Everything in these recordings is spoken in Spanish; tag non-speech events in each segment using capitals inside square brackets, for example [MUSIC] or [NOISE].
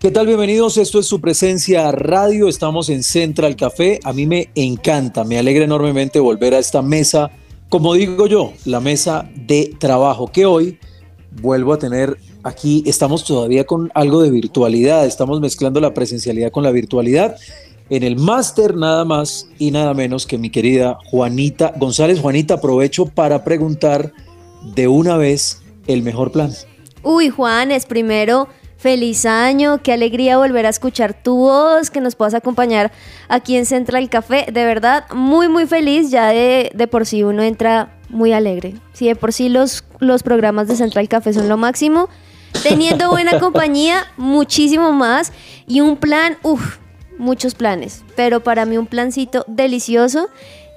¿Qué tal? Bienvenidos. Esto es su presencia radio. Estamos en Central Café. A mí me encanta, me alegra enormemente volver a esta mesa, como digo yo, la mesa de trabajo que hoy vuelvo a tener aquí. Estamos todavía con algo de virtualidad. Estamos mezclando la presencialidad con la virtualidad. En el máster nada más y nada menos que mi querida Juanita González. Juanita, aprovecho para preguntar de una vez el mejor plan. Uy, Juanes, primero, feliz año, qué alegría volver a escuchar tu voz, que nos puedas acompañar aquí en Central Café. De verdad, muy, muy feliz, ya de, de por sí uno entra muy alegre. Si de por sí los, los programas de Central Café son lo máximo, teniendo buena [LAUGHS] compañía, muchísimo más. Y un plan, uff, muchos planes, pero para mí un plancito delicioso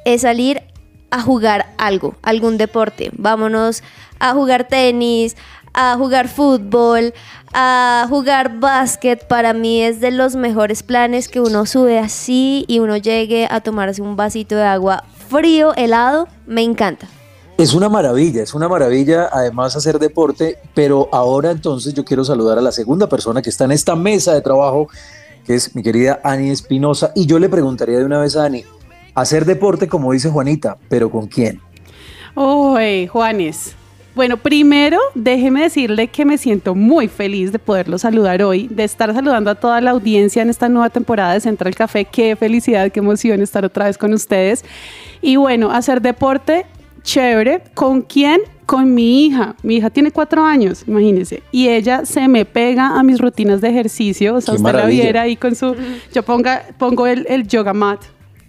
es salir a jugar algo, algún deporte. Vámonos a jugar tenis, a jugar fútbol, a jugar básquet. Para mí es de los mejores planes que uno sube así y uno llegue a tomarse un vasito de agua frío, helado. Me encanta. Es una maravilla, es una maravilla además hacer deporte, pero ahora entonces yo quiero saludar a la segunda persona que está en esta mesa de trabajo, que es mi querida Ani Espinosa, y yo le preguntaría de una vez a Ani, hacer deporte como dice Juanita, pero ¿con quién? Uy, Juanes. Bueno, primero déjeme decirle que me siento muy feliz de poderlo saludar hoy, de estar saludando a toda la audiencia en esta nueva temporada de Central Café. Qué felicidad, qué emoción estar otra vez con ustedes. Y bueno, hacer deporte, chévere. ¿Con quién? Con mi hija. Mi hija tiene cuatro años, imagínense. Y ella se me pega a mis rutinas de ejercicio. O sea, Qué usted la viera ahí con su... Yo ponga, pongo el, el yoga mat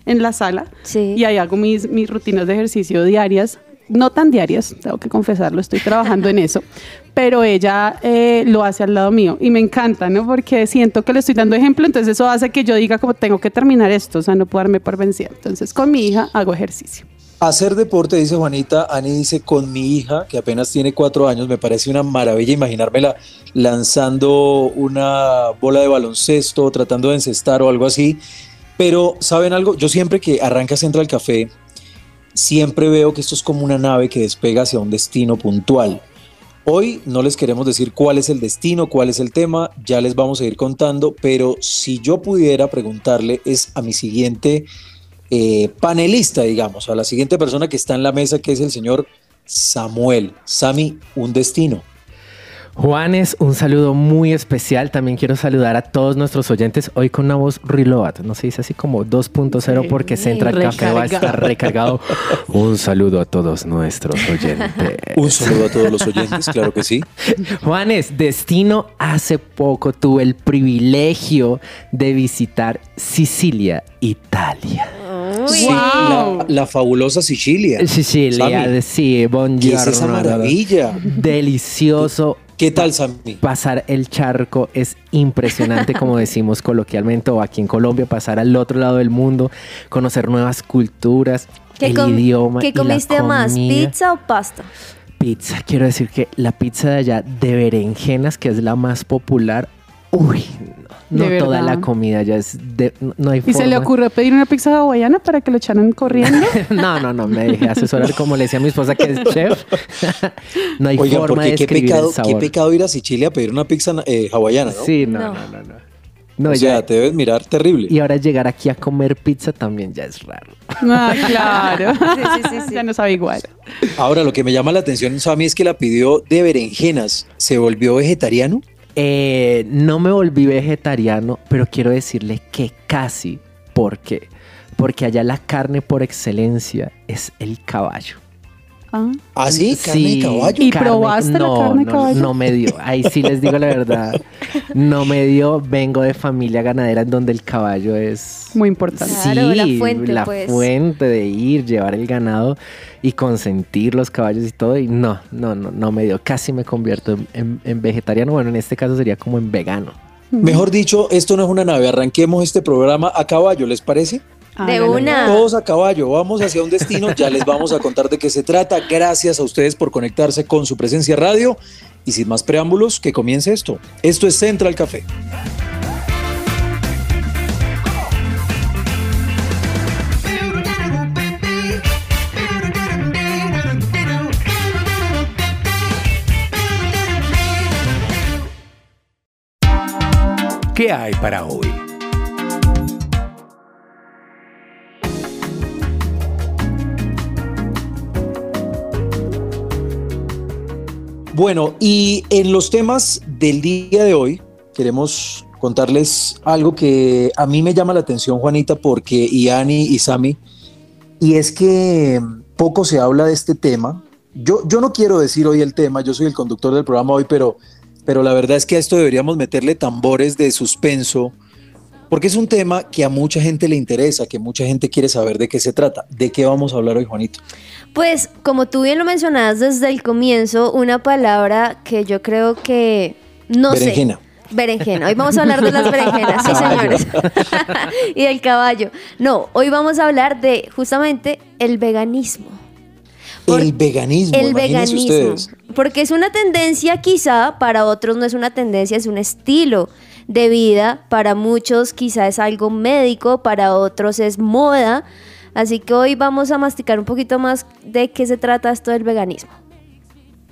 en la sala Sí. y ahí hago mis, mis rutinas de ejercicio diarias. No tan diarias, tengo que confesarlo, estoy trabajando en eso, pero ella eh, lo hace al lado mío y me encanta, ¿no? Porque siento que le estoy dando ejemplo, entonces eso hace que yo diga como tengo que terminar esto, o sea, no puedo darme por vencida. Entonces con mi hija hago ejercicio. Hacer deporte, dice Juanita, Ani dice con mi hija, que apenas tiene cuatro años, me parece una maravilla imaginármela lanzando una bola de baloncesto, tratando de encestar o algo así. Pero, ¿saben algo? Yo siempre que arranca Central Café, siempre veo que esto es como una nave que despega hacia un destino puntual. Hoy no les queremos decir cuál es el destino, cuál es el tema, ya les vamos a ir contando, pero si yo pudiera preguntarle es a mi siguiente eh, panelista, digamos, a la siguiente persona que está en la mesa, que es el señor Samuel. Sami, un destino. Juanes, un saludo muy especial. También quiero saludar a todos nuestros oyentes hoy con una voz reload. No se dice así como 2.0 Sí, porque Central Café va a estar recargado. [LAUGHS] Un saludo a todos nuestros oyentes. Un saludo a todos los oyentes, claro que sí. [LAUGHS] Juanes, destino, hace poco tuve el privilegio de visitar Sicilia, Italia. Sí, Wow. la, la fabulosa Sicilia. Sicilia, sí, ¿Qué buongiorno. es esa maravilla? Delicioso. ¿Qué tal, Sami? Pasar el charco es impresionante, [LAUGHS] como decimos coloquialmente, o aquí en Colombia, pasar al otro lado del mundo, conocer nuevas culturas, ¿Qué, el idioma. ¿qué y la comiste más, comida. pizza o pasta? Pizza. Quiero decir que la pizza de allá de berenjenas, que es la más popular, uy, no, ¿De no toda la comida ya es de, no, hay ¿Y se le ocurrió pedir una pizza hawaiana para que lo echaran corriendo? [LAUGHS] No, no, no, me dejé asesorar como le decía a mi esposa que es [LAUGHS] chef. [LAUGHS] no hay Oigan, forma de porque qué describir pecado, el qué pecado ir a Sicilia a pedir una pizza eh, hawaiana, ¿no? Sí, no, No. no, no, no. No, o ya- sea, te debes mirar terrible. Y ahora llegar aquí a comer pizza también ya es raro. Ah, claro. Sí, sí, sí, sí. ya no sabe igual. Ahora, lo que me llama la atención, Sami, es que la pidió de berenjenas. ¿Se volvió vegetariano? Eh, no me volví vegetariano, pero quiero decirle que casi. ¿Por qué? Porque allá la carne por excelencia es el caballo. Ah. ¿Ah, sí? ¿Carne de caballo? ¿Y probaste la no, carne de no, caballo? No me dio. Ahí sí les digo la verdad. No me dio. Vengo de familia ganadera en donde el caballo es. Muy importante. Claro, la fuente, la pues. fuente de ir, llevar el ganado y consentir los caballos y todo. Y no, no, no, no me dio. Casi me convierto en, en- en vegetariano. Bueno, en este caso sería como en vegano. Mejor dicho, esto no es una nave. Arranquemos este programa a caballo, ¿les parece? De Hágale. una. Todos a caballo, vamos hacia un destino, ya les vamos a contar de qué se trata. Gracias a ustedes por conectarse con su presencia radio y sin más preámbulos, que comience esto. Esto es Central Café. ¿Qué hay para hoy? Bueno, y en los temas del día de hoy queremos contarles algo que a mí me llama la atención, Juanita, porque y Ani y Sami, y es que poco se habla de este tema. Yo, yo no quiero decir hoy el tema, yo soy el conductor del programa hoy, pero, pero la verdad es que a esto deberíamos meterle tambores de suspenso, porque es un tema que a mucha gente le interesa, que mucha gente quiere saber de qué se trata. ¿De qué vamos a hablar hoy, Juanito? Pues, como tú bien lo mencionabas desde el comienzo, una palabra que yo creo que no Berenjena. sé. Berenjena. Hoy vamos a hablar de las berenjenas, sí, señores. [LAUGHS] y del caballo. No, hoy vamos a hablar de justamente el veganismo. Por- el veganismo, el veganismo. ustedes. Porque es una tendencia quizá, para otros no es una tendencia, es un estilo de vida. Para muchos quizá es algo médico, para otros es moda. Así que hoy vamos a masticar un poquito más de qué se trata esto del veganismo.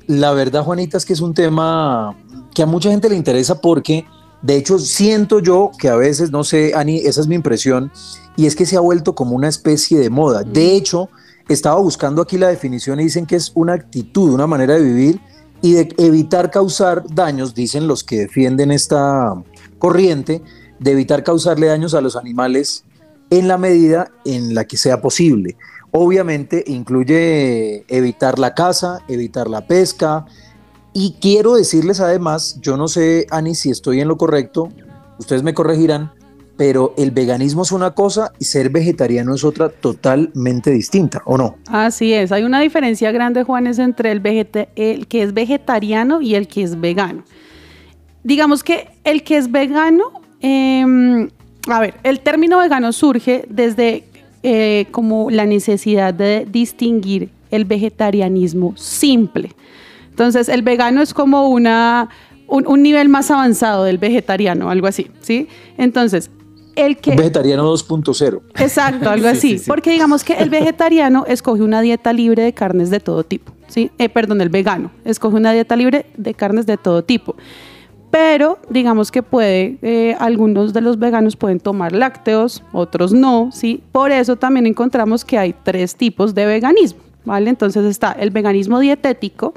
La verdad, Juanita, es que es un tema que a mucha gente le interesa porque, de hecho, siento yo que a veces, no sé, Ani, esa es mi impresión, y es que se ha vuelto como una especie de moda. De hecho, estaba buscando aquí la definición y dicen que es una actitud, una manera de vivir y de evitar causar daños, dicen los que defienden esta corriente, de evitar causarle daños a los animales en la medida en la que sea posible. Obviamente incluye evitar la caza, evitar la pesca y quiero decirles además, yo no sé, Ani, si estoy en lo correcto, ustedes me corregirán, pero el veganismo es una cosa y ser vegetariano es otra totalmente distinta, ¿o no? Así es, hay una diferencia grande, Juanes, entre el, que es vegetariano y el que es vegano. Digamos que el que es vegano, em, a ver, el término vegano surge desde eh, como la necesidad de distinguir el vegetarianismo simple. Entonces, el vegano es como una, un, un nivel más avanzado del vegetariano, algo así, ¿sí? Entonces, el que... Un vegetariano 2.0. Exacto, algo [LAUGHS] Sí, así. sí, sí. Porque digamos que el vegetariano escoge una dieta libre de carnes de todo tipo. ¿sí? Eh, perdón, el vegano escoge una dieta libre de carnes de todo tipo. Pero digamos que puede, eh, algunos de los veganos pueden tomar lácteos, otros no, ¿sí? Por eso también encontramos que hay tres tipos de veganismo, ¿vale? Entonces está el veganismo dietético,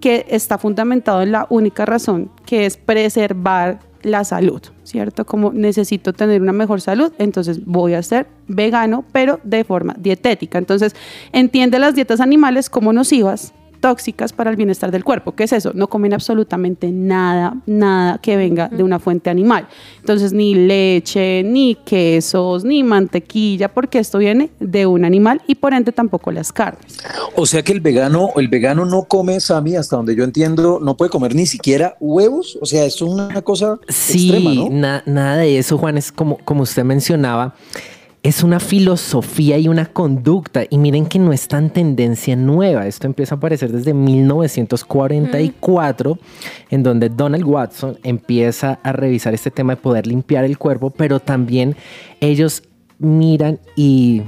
que está fundamentado en la única razón, que es preservar la salud, ¿cierto? Como necesito tener una mejor salud, entonces voy a ser vegano, pero de forma dietética. Entonces, entiende las dietas animales como nocivas, tóxicas para el bienestar del cuerpo. ¿Qué es eso? No comen absolutamente nada, nada que venga de una fuente animal. Entonces, ni leche, ni quesos, ni mantequilla, porque esto viene de un animal y por ende tampoco las carnes. O sea que el vegano, el vegano no come, Sami, hasta donde yo entiendo, no puede comer ni siquiera huevos. O sea, esto es una cosa Sí, extrema, ¿no? na- nada de eso, Juan, es como, como usted mencionaba, es una filosofía y una conducta. Y miren que no es tan tendencia nueva. Esto empieza a aparecer desde 1944, en donde Donald Watson empieza a revisar este tema de poder limpiar el cuerpo, pero también ellos miran y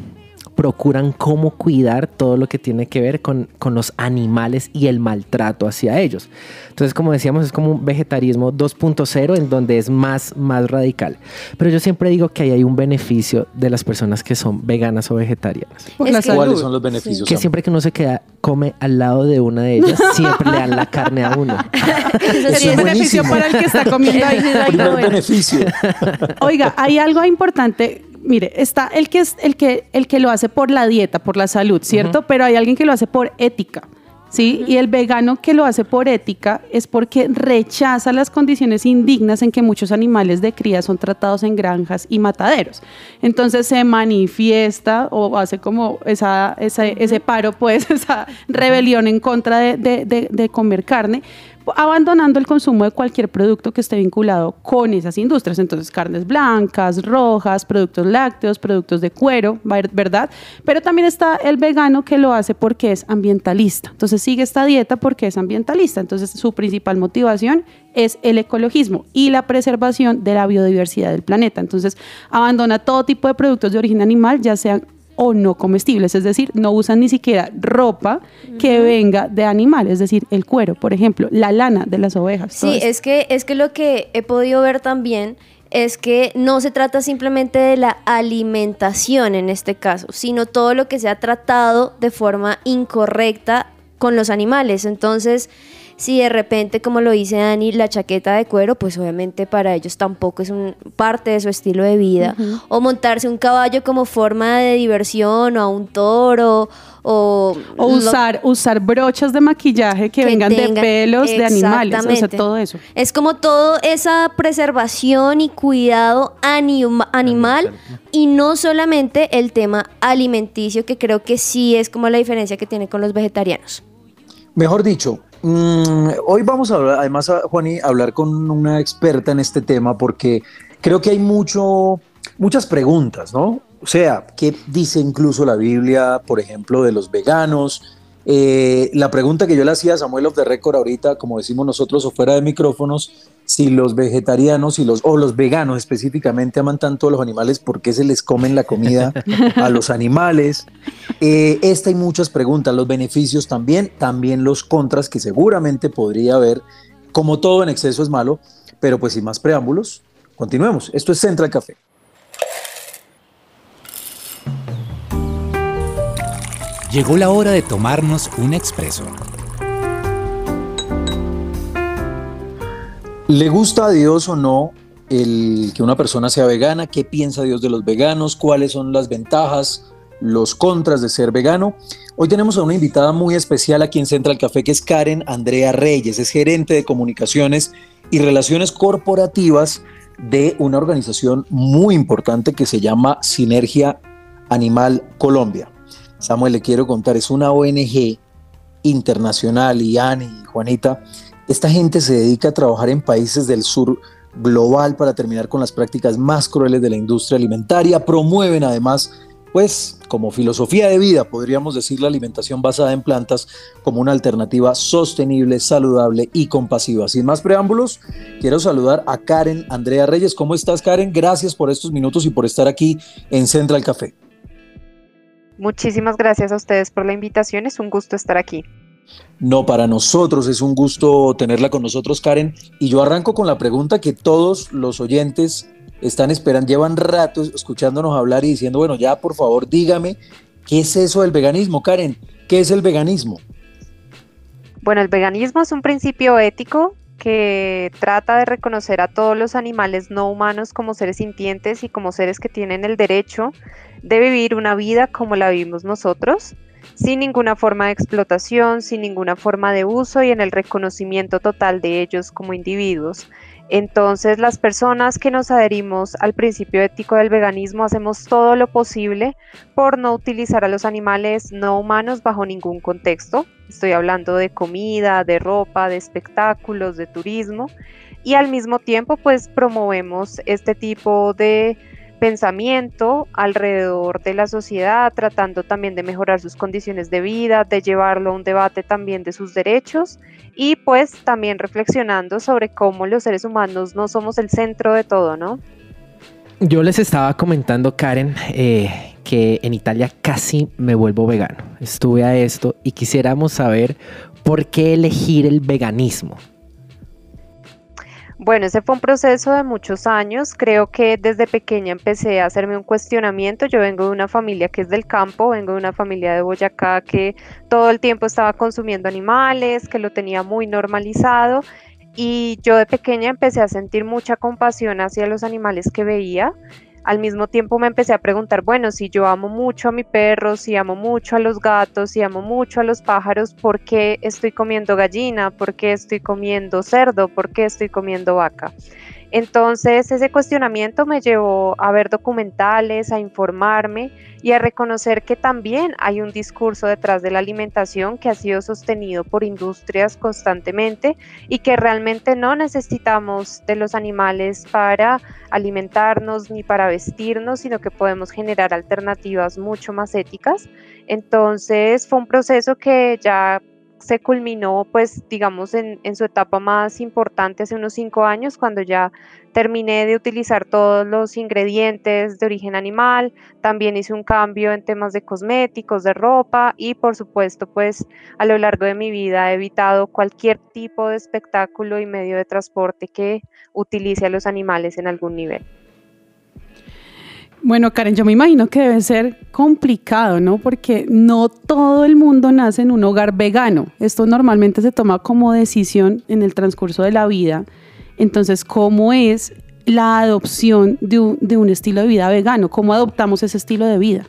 procuran cómo cuidar todo lo que tiene que ver con, con los animales y el maltrato hacia ellos. Entonces, como decíamos, es como un vegetarismo 2.0 en donde es más, más radical. Pero yo siempre digo que ahí hay un beneficio de las personas que son veganas o vegetarianas. Por Es la que- salud. ¿Cuáles son los beneficios? Que siempre que uno se queda, come al lado de una de ellas, [LAUGHS] siempre le dan la carne a uno. [LAUGHS] Eso es beneficio para el que está comiendo ahí. [LAUGHS] Primer beneficio. Oiga, hay algo importante mire, está el que, es, el, que, el que lo hace por la dieta, por la salud, ¿cierto? Pero hay alguien que lo hace por ética. ¿sí? Y el vegano que lo hace por ética es porque rechaza las condiciones indignas en que muchos animales de cría son tratados en granjas y mataderos. Entonces se manifiesta o hace como esa, ese paro, pues, [LAUGHS] esa rebelión en contra de comer carne, abandonando el consumo de cualquier producto que esté vinculado con esas industrias. Entonces, carnes blancas, rojas, productos lácteos, productos de cuero, ¿verdad? Pero también está el vegano que lo hace porque es ambientalista. Entonces, sigue esta dieta porque es ambientalista. Entonces, su principal motivación es el ecologismo y la preservación de la biodiversidad del planeta. Entonces, abandona todo tipo de productos de origen animal, ya sean o no comestibles, es decir, no usan ni siquiera ropa que venga de animales, es decir, el cuero, por ejemplo, la lana de las ovejas. Sí, es que, es que lo que he podido ver también es que no se trata simplemente de la alimentación en este caso, sino todo lo que se ha tratado de forma incorrecta con los animales. Entonces, si de repente, como lo dice Dani, la chaqueta de cuero, pues obviamente para ellos tampoco es un, parte de su estilo de vida. O montarse un caballo como forma de diversión o a un toro. O, usar, usar brochas de maquillaje que, vengan de pelos de animales, o sea, todo eso. Es como toda esa preservación y cuidado animal y no solamente el tema alimenticio, que creo que sí es como la diferencia que tiene con los vegetarianos. Mejor dicho, Mm, hoy vamos a hablar, además, a Juani, a hablar con una experta en este tema porque creo que hay mucho, muchas preguntas, ¿no? O sea, ¿qué dice incluso la Biblia, por ejemplo, de los veganos? Eh, la pregunta que yo le hacía a Samuel of the Record ahorita, como decimos nosotros o fuera de micrófonos, si los vegetarianos y los, o los veganos específicamente aman tanto a los animales, ¿por qué se les comen la comida a los animales? Eh, esta y muchas preguntas, los beneficios también, también los contras que seguramente podría haber, como todo en exceso es malo, pero pues sin más preámbulos, continuemos. Esto es Central Café. Llegó la hora de tomarnos un expreso ¿Le gusta a Dios o no el que una persona sea vegana? ¿Qué piensa Dios de los veganos? ¿Cuáles son las ventajas, los contras de ser vegano? Hoy tenemos a una invitada muy especial aquí en Central Café que es Karen Andrea Reyes, es gerente de comunicaciones y relaciones corporativas de una organización muy importante que se llama Sinergia Animal Colombia. Samuel, le quiero contar, es una ONG internacional y Ani y Juanita esta gente se dedica a trabajar en países del sur global para terminar con las prácticas más crueles de la industria alimentaria. Promueven además, pues, como filosofía de vida, podríamos decir la alimentación basada en plantas como una alternativa sostenible, saludable y compasiva. Sin más preámbulos, quiero saludar a Karen Andrea Reyes. ¿Cómo estás, Karen? Gracias por estos minutos y por estar aquí en Central Café. Muchísimas gracias a ustedes por la invitación. Es un gusto estar aquí. No, para nosotros es un gusto tenerla con nosotros, Karen. Y yo arranco con la pregunta que todos los oyentes están esperando, llevan rato escuchándonos hablar y diciendo, bueno, ya por favor dígame, ¿qué es eso del veganismo, Karen? ¿Qué es el veganismo? Bueno, el veganismo es un principio ético que trata de reconocer a todos los animales no humanos como seres sintientes y como seres que tienen el derecho de vivir una vida como la vivimos nosotros sin ninguna forma de explotación, sin ninguna forma de uso y en el reconocimiento total de ellos como individuos. Entonces las personas que nos adherimos al principio ético del veganismo hacemos todo lo posible por no utilizar a los animales no humanos bajo ningún contexto. Estoy hablando de comida, de ropa, de espectáculos, de turismo y al mismo tiempo pues promovemos este tipo de pensamiento alrededor de la sociedad, tratando también de mejorar sus condiciones de vida, de llevarlo a un debate también de sus derechos y pues también reflexionando sobre cómo los seres humanos no somos el centro de todo, ¿no? Yo les estaba comentando, Karen, eh, que en Italia casi me vuelvo vegano. Estuve a esto y quisiéramos saber por qué elegir el veganismo. Bueno, ese fue un proceso de muchos años. Creo que desde pequeña empecé a hacerme un cuestionamiento. Yo vengo de una familia que es del campo, vengo de una familia de Boyacá que todo el tiempo estaba consumiendo animales, que lo tenía muy normalizado. Y yo de pequeña empecé a sentir mucha compasión hacia los animales que veía al mismo tiempo me empecé a preguntar, bueno, si yo amo mucho a mi perro, si amo mucho a los gatos, si amo mucho a los pájaros, ¿por qué estoy comiendo gallina? ¿Por qué estoy comiendo cerdo? ¿Por qué estoy comiendo vaca? Entonces ese cuestionamiento me llevó a ver documentales, a informarme y a reconocer que también hay un discurso detrás de la alimentación que ha sido sostenido por industrias constantemente y que realmente no necesitamos de los animales para alimentarnos ni para vestirnos, sino que podemos generar alternativas mucho más éticas. Entonces fue un proceso que ya se culminó, pues, digamos, en, su etapa más importante hace unos cinco años, cuando ya terminé de utilizar todos los ingredientes de origen animal, también hice un cambio en temas de cosméticos, de ropa y, por supuesto, pues, a lo largo de mi vida he evitado cualquier tipo de espectáculo y medio de transporte que utilice a los animales en algún nivel. Bueno, Karen, yo me imagino que debe ser complicado, ¿no? Porque no todo el mundo nace en un hogar vegano. Esto normalmente se toma como decisión en el transcurso de la vida. Entonces, ¿cómo es la adopción de un, de un estilo de vida vegano? ¿Cómo adoptamos ese estilo de vida?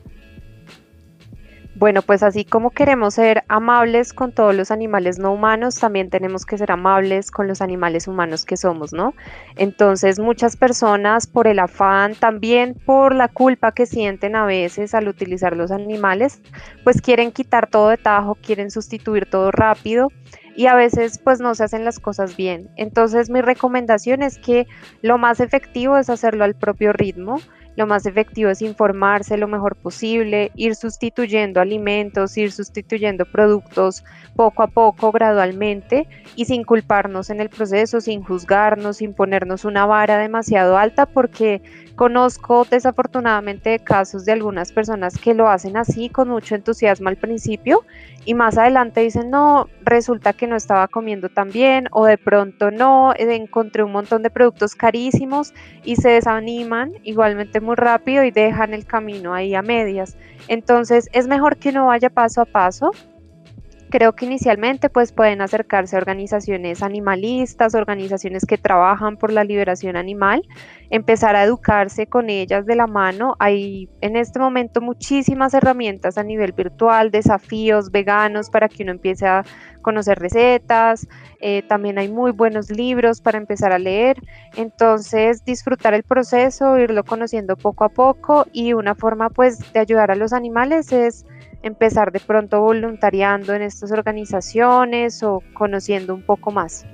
Bueno, pues así como queremos ser amables con todos los animales no humanos, también tenemos que ser amables con los animales humanos que somos, ¿no? Entonces muchas personas por el afán, también por la culpa que sienten a veces al utilizar los animales, pues quieren quitar todo de tajo, quieren sustituir todo rápido y a veces pues no se hacen las cosas bien. Entonces mi recomendación es que lo más efectivo es hacerlo al propio ritmo lo más efectivo es informarse lo mejor posible, ir sustituyendo alimentos, ir sustituyendo productos poco a poco, gradualmente y sin culparnos en el proceso, sin juzgarnos, sin ponernos una vara demasiado alta, porque conozco desafortunadamente casos de algunas personas que lo hacen así con mucho entusiasmo al principio y más adelante dicen, no, resulta que no estaba comiendo tan bien o de pronto no, eh, encontré un montón de productos carísimos y se desaniman igualmente muy rápido y dejan el camino ahí a medias. Entonces es mejor que uno vaya paso a paso, Creo que inicialmente pues pueden acercarse a organizaciones animalistas, organizaciones que trabajan por la liberación animal, empezar a educarse con ellas de la mano. Hay en este momento muchísimas herramientas a nivel virtual, desafíos veganos para que uno empiece a conocer recetas. Eh, también hay muy buenos libros para empezar a leer. Entonces disfrutar el proceso, irlo conociendo poco a poco y una forma pues de ayudar a los animales es empezar de pronto voluntariando en estas organizaciones o conociendo un poco más.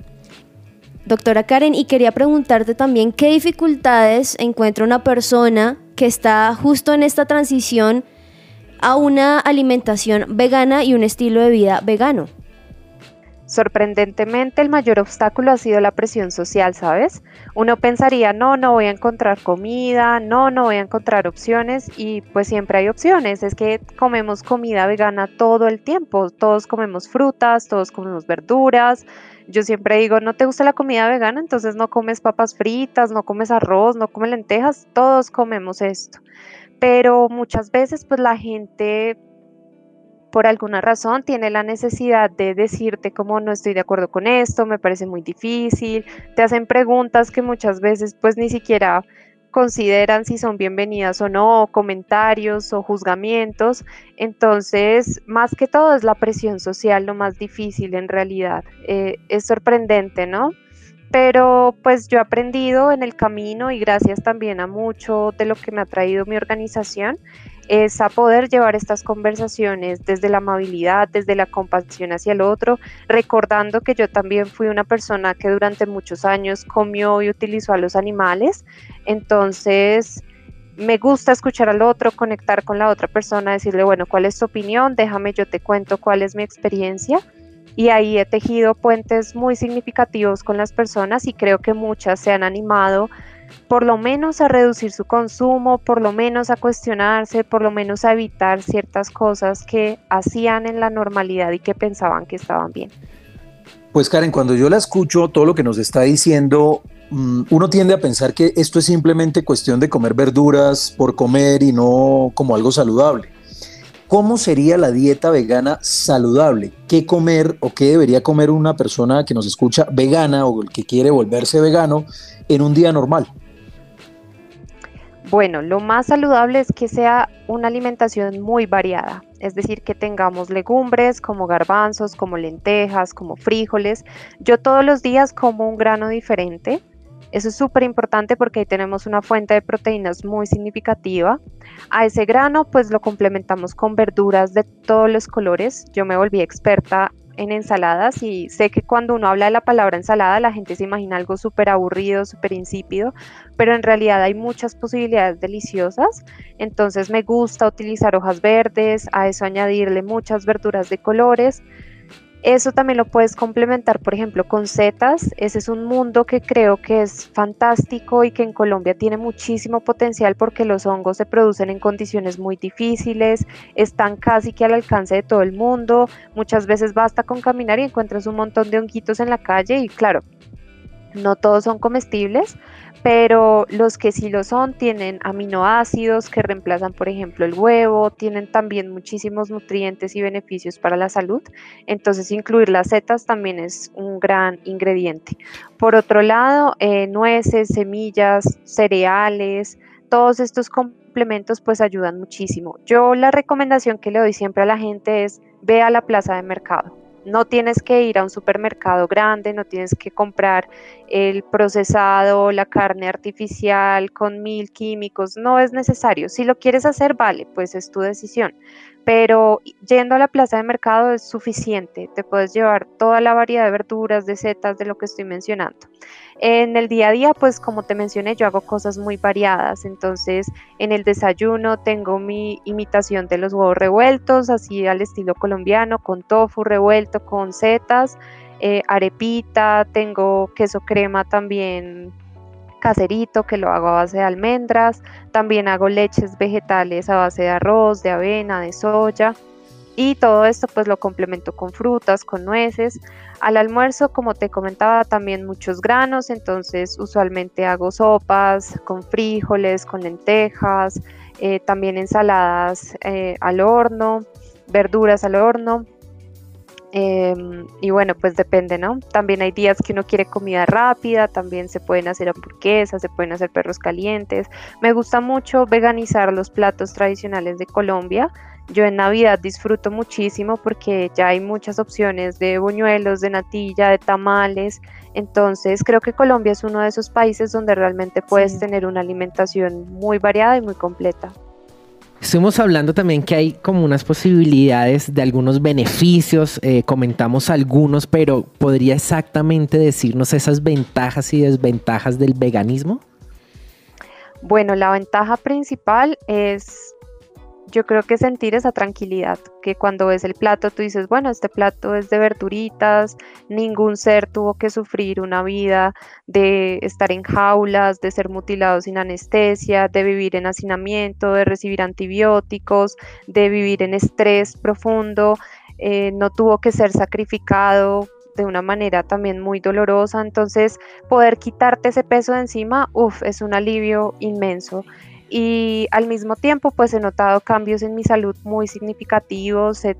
Doctora Karen, y quería preguntarte también qué dificultades encuentra una persona que está justo en esta transición a una alimentación vegana y un estilo de vida vegano. Sorprendentemente, el mayor obstáculo ha sido la presión social, ¿sabes? Uno pensaría, no, no voy a encontrar comida, no, no voy a encontrar opciones y pues siempre hay opciones. Es que comemos comida vegana todo el tiempo, todos comemos frutas, todos comemos verduras. Yo siempre digo, no te gusta la comida vegana, entonces no comes papas fritas, no comes arroz, no comes lentejas, todos comemos esto. Pero muchas veces pues la gente por alguna razón tiene la necesidad de decirte como no estoy de acuerdo con esto, me parece muy difícil, te hacen preguntas que muchas veces pues ni siquiera consideran si son bienvenidas o no, comentarios o juzgamientos. Entonces, más que todo es la presión social lo más difícil en realidad. Eh, es sorprendente, ¿no? Pero pues yo he aprendido en el camino y gracias también a mucho de lo que me ha traído mi organización es a poder llevar estas conversaciones desde la amabilidad, desde la compasión hacia el otro, recordando que yo también fui una persona que durante muchos años comió y utilizó a los animales, entonces me gusta escuchar al otro, conectar con la otra persona, decirle, bueno, ¿cuál es tu opinión? Déjame, yo te cuento cuál es mi experiencia. Y ahí he tejido puentes muy significativos con las personas y creo que muchas se han animado por lo menos a reducir su consumo, por lo menos a cuestionarse, por lo menos a evitar ciertas cosas que hacían en la normalidad y que pensaban que estaban bien. Pues Karen, cuando yo la escucho, todo lo que nos está diciendo, mm, uno tiende a pensar que esto es simplemente cuestión de comer verduras por comer y no como algo saludable. ¿Cómo sería la dieta vegana saludable? ¿Qué comer o qué debería comer una persona que nos escucha vegana o que quiere volverse vegano en un día normal? Bueno, lo más saludable es que sea una alimentación muy variada, es decir, que tengamos legumbres como garbanzos, como lentejas, como frijoles. Yo todos los días como un grano diferente. Eso es súper importante porque ahí tenemos una fuente de proteínas muy significativa. A ese grano pues lo complementamos con verduras de todos los colores. Yo me volví experta en ensaladas y sé que cuando uno habla de la palabra ensalada la gente se imagina algo súper aburrido, súper insípido, pero en realidad hay muchas posibilidades deliciosas. Entonces me gusta utilizar hojas verdes, a eso añadirle muchas verduras de colores. Eso también lo puedes complementar, por ejemplo, con setas. Ese es un mundo que creo que es fantástico y que en Colombia tiene muchísimo potencial porque los hongos se producen en condiciones muy difíciles, están casi que al alcance de todo el mundo. Muchas veces basta con caminar y encuentras un montón de honguitos en la calle y claro, no todos son comestibles, pero los que sí lo son tienen aminoácidos que reemplazan, por ejemplo, el huevo, tienen también muchísimos nutrientes y beneficios para la salud, entonces incluir las setas también es un gran ingrediente. Por otro lado, eh, nueces, semillas, cereales, todos estos complementos pues ayudan muchísimo. Yo la recomendación que le doy siempre a la gente es ve a la plaza de mercado no tienes que ir a un supermercado grande, no tienes que comprar el procesado, la carne artificial con mil químicos, no es necesario. Si lo quieres hacer, vale, pues es tu decisión pero yendo a la plaza de mercado es suficiente, te puedes llevar toda la variedad de verduras, de setas, de lo que estoy mencionando. En el día a día, pues como te mencioné, yo hago cosas muy variadas, entonces en el desayuno tengo mi imitación de los huevos revueltos, así al estilo colombiano, con tofu revuelto, con setas, eh, arepita, tengo queso crema también caserito que lo hago a base de almendras, también hago leches vegetales a base de arroz, de avena, de soya y todo esto pues lo complemento con frutas, con nueces. Al almuerzo, como te comentaba, también muchos granos, entonces usualmente hago sopas con frijoles, con lentejas, eh, también ensaladas eh, al horno, verduras al horno. Em, y bueno, pues depende, ¿no? También hay días que uno quiere comida rápida, también se pueden hacer hamburguesas, se pueden hacer perros calientes. Me gusta mucho veganizar los platos tradicionales de Colombia. Yo en Navidad disfruto muchísimo porque ya hay muchas opciones de buñuelos, de natilla, de tamales. Entonces creo que Colombia es uno de esos países donde realmente puedes tener una alimentación muy variada y muy completa. Estuvimos hablando también que hay como unas posibilidades de algunos beneficios, eh, comentamos algunos, pero ¿podría exactamente decirnos esas ventajas y desventajas del veganismo? Bueno, la ventaja principal es yo creo que sentir esa tranquilidad, que cuando ves el plato tú dices, bueno, este plato es de verduritas, ningún ser tuvo que sufrir una vida de estar en jaulas, de ser mutilado sin anestesia, de vivir en hacinamiento, de recibir antibióticos, de vivir en estrés profundo, eh, no tuvo que ser sacrificado de una manera también muy dolorosa, entonces poder quitarte ese peso de encima, uff, es un alivio inmenso y al mismo tiempo pues he notado cambios en mi salud muy significativos, he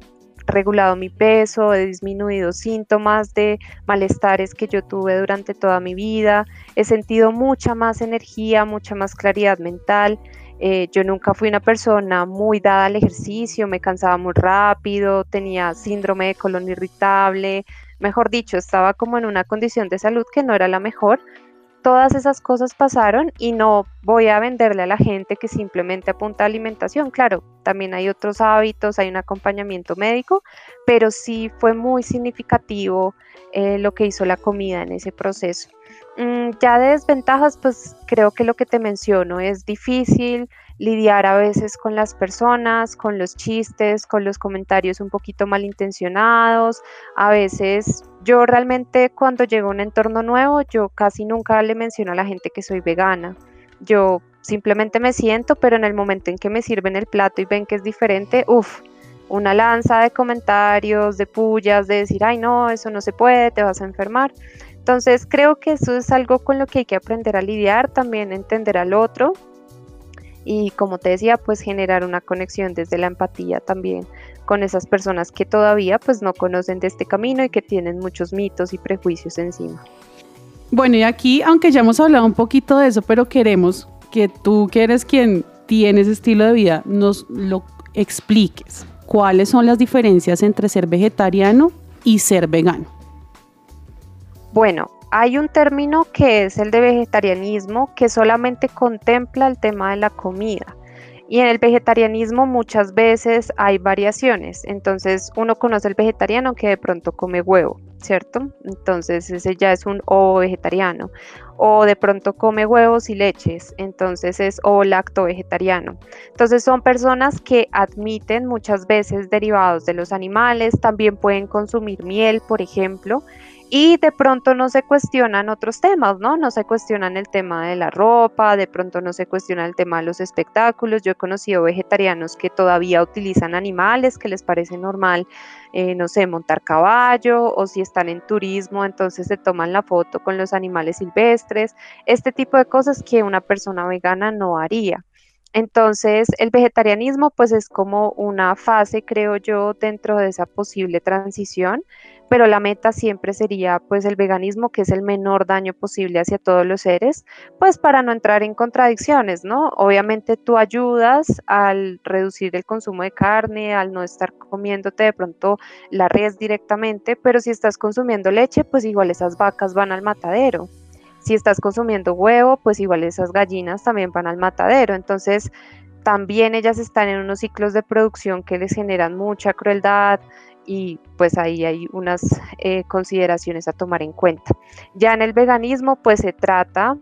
regulado mi peso, he disminuido síntomas de malestares que yo tuve durante toda mi vida, he sentido mucha más energía, mucha más claridad mental. Eh, yo nunca fui una persona muy dada al ejercicio, me cansaba muy rápido, tenía síndrome de colon irritable, mejor dicho, estaba como en una condición de salud que no era la mejor, todas esas cosas pasaron y no voy a venderle a la gente que simplemente apunta a alimentación. Claro, también hay otros hábitos, hay un acompañamiento médico, pero sí fue muy significativo eh, lo que hizo la comida en ese proceso. Mm, ya de desventajas, pues creo que lo que te menciono es difícil lidiar a veces con las personas, con los chistes, con los comentarios un poquito malintencionados. A veces yo realmente cuando llego a un entorno nuevo, yo casi nunca le menciono a la gente que soy vegana. Yo simplemente me siento, pero en el momento en que me sirven el plato y ven que es diferente, uff, una lanza de comentarios, de pullas, de decir, ay no, eso no se puede, te vas a enfermar. Entonces creo que eso es algo con lo que hay que aprender a lidiar, también entender al otro, y como te decía, pues generar una conexión desde la empatía también con esas personas que todavía pues no conocen de este camino y que tienen muchos mitos y prejuicios encima. Bueno, y aquí, aunque ya hemos hablado un poquito de eso, pero queremos que tú que eres quien tiene ese estilo de vida, nos lo expliques. ¿Cuáles son las diferencias entre ser vegetariano y ser vegano? Bueno, hay un término que es el de vegetarianismo que solamente contempla el tema de la comida. Y en el vegetarianismo muchas veces hay variaciones. Entonces uno conoce el vegetariano que de pronto come huevo, ¿cierto? Entonces ese ya es un ovo vegetariano. O de pronto come huevos y leches, entonces es o lacto vegetariano. Entonces son personas que admiten muchas veces derivados de los animales, también pueden consumir miel, por ejemplo y de pronto no se cuestionan otros temas, ¿no? No se cuestionan el tema de la ropa, de pronto no se cuestiona el tema de los espectáculos. Yo he conocido vegetarianos que todavía utilizan animales, que les parece normal, eh, no sé, montar caballo o si están en turismo, entonces se toman la foto con los animales silvestres, este tipo de cosas que una persona vegana no haría. Entonces, el vegetarianismo pues es como una fase, creo yo, dentro de esa posible transición, pero la meta siempre sería pues el veganismo, que es el menor daño posible hacia todos los seres, pues para no entrar en contradicciones, ¿no? Obviamente tú ayudas al reducir el consumo de carne, al no estar comiéndote de pronto la res directamente, pero si estás consumiendo leche, pues igual esas vacas van al matadero. Si estás consumiendo huevo, pues igual esas gallinas también van al matadero. Entonces, también ellas están en unos ciclos de producción que les generan mucha crueldad y pues ahí hay unas eh, consideraciones a tomar en cuenta. Ya en el veganismo, pues se trata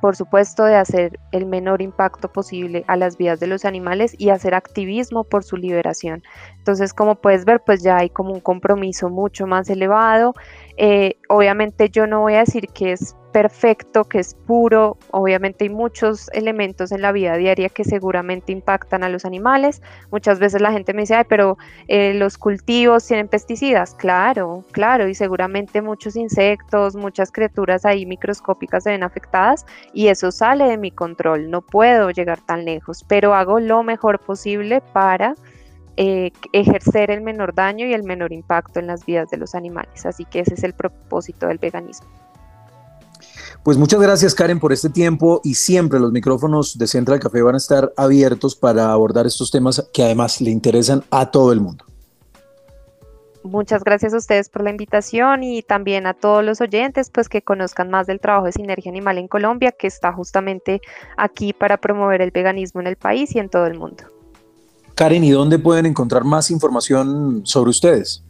por supuesto, de hacer el menor impacto posible a las vidas de los animales y hacer activismo por su liberación. Entonces, como puedes ver, pues ya hay como un compromiso mucho más elevado. Eh, obviamente yo no voy a decir que es perfecto, que es puro. Obviamente hay muchos elementos en la vida diaria que seguramente impactan a los animales. Muchas veces la gente me dice, ay, pero eh, los cultivos tienen pesticidas. Claro, claro, y seguramente muchos insectos, muchas criaturas ahí microscópicas se ven afectadas y eso sale de mi control. No puedo llegar tan lejos, pero hago lo mejor posible para... Eh, ejercer el menor daño y el menor impacto en las vidas de los animales. Así que ese es el propósito del veganismo. Pues muchas gracias Karen por este tiempo y siempre los micrófonos de Central Café van a estar abiertos para abordar estos temas que además le interesan a todo el mundo. Muchas gracias a ustedes por la invitación y también a todos los oyentes, pues que conozcan más del trabajo de Sinergia Animal en Colombia, que está justamente aquí para promover el veganismo en el país y en todo el mundo. Karen, ¿y dónde pueden encontrar más información sobre ustedes?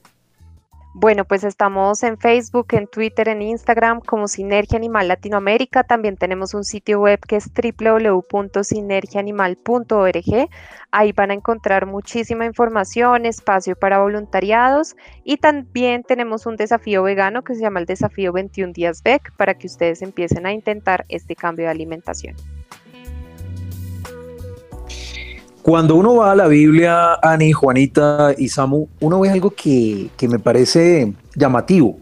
Bueno, pues estamos en Facebook, en Twitter, en Instagram como Sinergia Animal Latinoamérica. También tenemos un sitio web que es www.sinergiaanimal.org. Ahí van a encontrar muchísima información, espacio para voluntariados y también tenemos un desafío vegano que se llama el desafío 21 días VEC para que ustedes empiecen a intentar este cambio de alimentación. Cuando uno va a la Biblia, Ani, Juanita y Samu, uno ve algo que, me parece llamativo.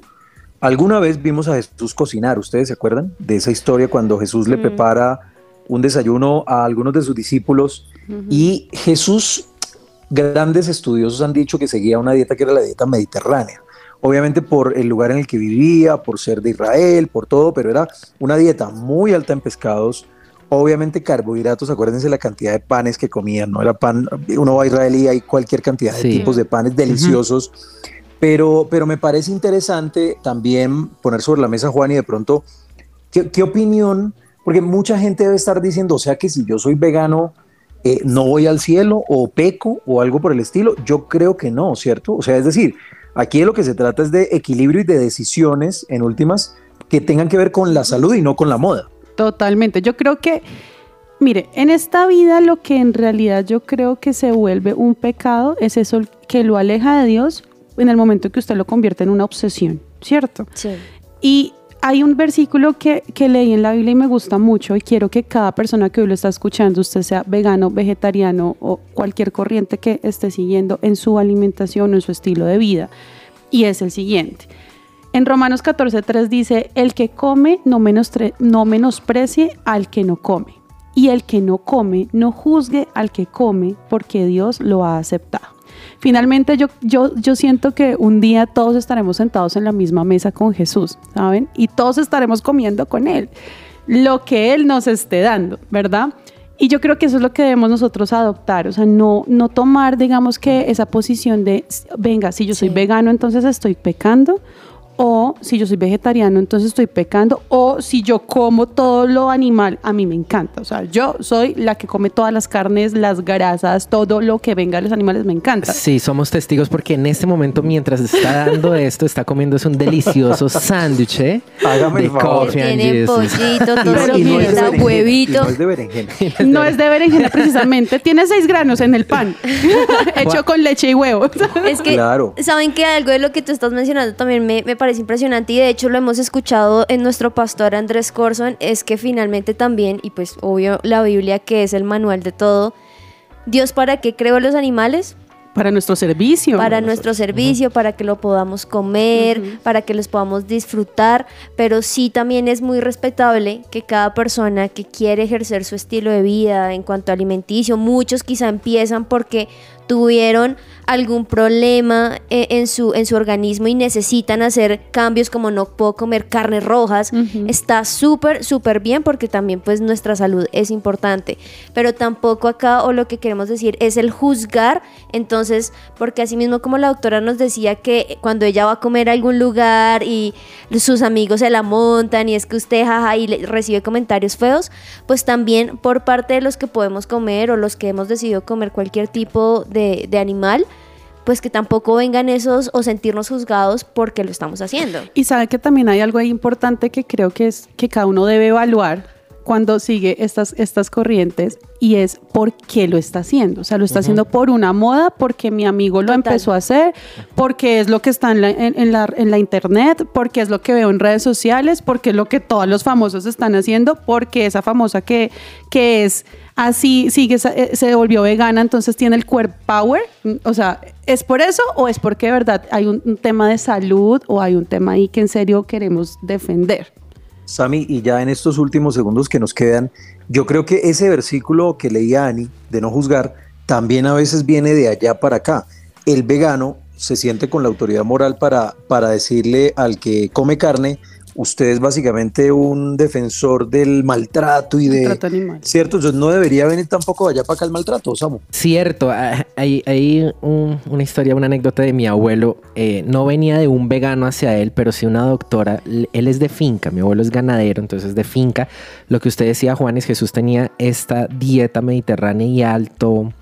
Alguna vez vimos a Jesús cocinar, ¿ustedes se acuerdan de esa historia cuando Jesús le prepara un desayuno a algunos de sus discípulos? Y Jesús, grandes estudiosos han dicho que seguía una dieta que era la dieta mediterránea. Obviamente por el lugar en el que vivía, por ser de Israel, por todo, pero era una dieta muy alta en pescados, Obviamente carbohidratos, acuérdense la cantidad de panes que comían, ¿no? Era pan, uno va a Israel y hay cualquier cantidad de tipos de panes deliciosos, pero, pero me parece interesante también poner sobre la mesa, Juan, y de pronto, ¿qué, opinión? Porque mucha gente debe estar diciendo, o sea que si yo soy vegano, eh, no voy al cielo o peco o algo por el estilo. Yo creo que no, ¿cierto? O sea, es decir, aquí de lo que se trata es de equilibrio y de decisiones en últimas que tengan que ver con la salud y no con la moda. Totalmente. Yo creo que, mire, en esta vida lo que en realidad yo creo que se vuelve un pecado es eso que lo aleja de Dios en el momento que usted lo convierte en una obsesión, ¿cierto? Sí. Y hay un versículo que, que, leí en la Biblia y me gusta mucho y quiero que cada persona que hoy lo está escuchando, usted sea vegano, vegetariano o cualquier corriente que esté siguiendo en su alimentación o en su estilo de vida. Y es el siguiente. En Romanos 14:3 dice, el que come no, no menosprecie al que no come, y el que no come no juzgue al que come, porque Dios lo ha aceptado. Finalmente yo, yo, yo siento que un día todos estaremos sentados en la misma mesa con Jesús, ¿saben? Y todos estaremos comiendo con Él. lo que Él nos esté dando, ¿verdad? Y yo creo que eso es lo que debemos nosotros adoptar, o sea, no, no tomar, digamos que esa posición de, venga, si yo soy Sí. vegano, entonces estoy pecando, o si yo soy vegetariano, entonces estoy pecando, o si yo como todo lo animal, a mí me encanta, o sea, yo soy la que come todas las carnes, las grasas, todo lo que venga de los animales me encanta. Sí, somos testigos porque en este momento, mientras está dando [LAUGHS] esto, está comiendo es un delicioso sándwich ¿eh? De coffee and Tiene Jesus. pollito, no- [LAUGHS] y no es de tocinita, berenjena, y huevito. no es de berenjena. [LAUGHS] No es de berenjena precisamente, tiene seis granos en el pan, hecho con leche y huevo. Es que, Claro. ¿saben que Algo de lo que tú estás mencionando también me, me parece impresionante y de hecho lo hemos escuchado en nuestro pastor Andrés Corson, es que finalmente también, y pues obvio la Biblia que es el manual de todo, Dios para qué creó los animales? Para nuestro servicio. para nuestro servicio, para que lo podamos comer, para que los podamos disfrutar, pero sí también es muy respetable que cada persona que quiere ejercer su estilo de vida en cuanto a alimenticio, muchos quizá empiezan porque tuvieron algún problema eh, en su, en su organismo y necesitan hacer cambios como no puedo comer carnes rojas, está súper, súper bien porque también pues nuestra salud es importante. Pero tampoco acá o lo que queremos decir es el juzgar, entonces, porque así mismo como la doctora nos decía que cuando ella va a comer a algún lugar y sus amigos se la montan y es que usted jaja y le- recibe comentarios feos, pues también por parte de los que podemos comer o los que hemos decidido comer cualquier tipo de, de animal, pues que tampoco vengan esos o sentirnos juzgados porque lo estamos haciendo. Y sabe que también hay algo ahí importante que creo que es que cada uno debe evaluar cuando sigue estas, estas corrientes y es por qué lo está haciendo. O sea, lo está haciendo por una moda, porque mi amigo lo Total. empezó a hacer, porque es lo que está en la, en, en la, en la internet, porque es lo que veo en redes sociales, porque es lo que todos los famosos están haciendo, porque esa famosa que, que es así, sigue, esa- eh, se volvió vegana, entonces tiene el core power. O sea, ¿es por eso o es porque de verdad hay un, un tema de salud o hay un tema ahí que en serio queremos defender? Sami, y ya en estos últimos segundos que nos quedan, yo creo que ese versículo que leía Ani, de no juzgar, también a veces viene de allá para acá. El vegano se siente con la autoridad moral para, para decirle al que come carne, usted es básicamente un defensor del maltrato y de... Maltrato animal. Cierto, entonces no debería venir tampoco allá para acá el maltrato, Samu. Cierto, ah, hay, hay un- una historia, una anécdota de mi abuelo. eh, no venía de un vegano hacia él, pero sí una doctora. Él es de finca, mi abuelo es ganadero, entonces de finca. Lo que usted decía, Juan, es Jesús tenía esta dieta mediterránea y alto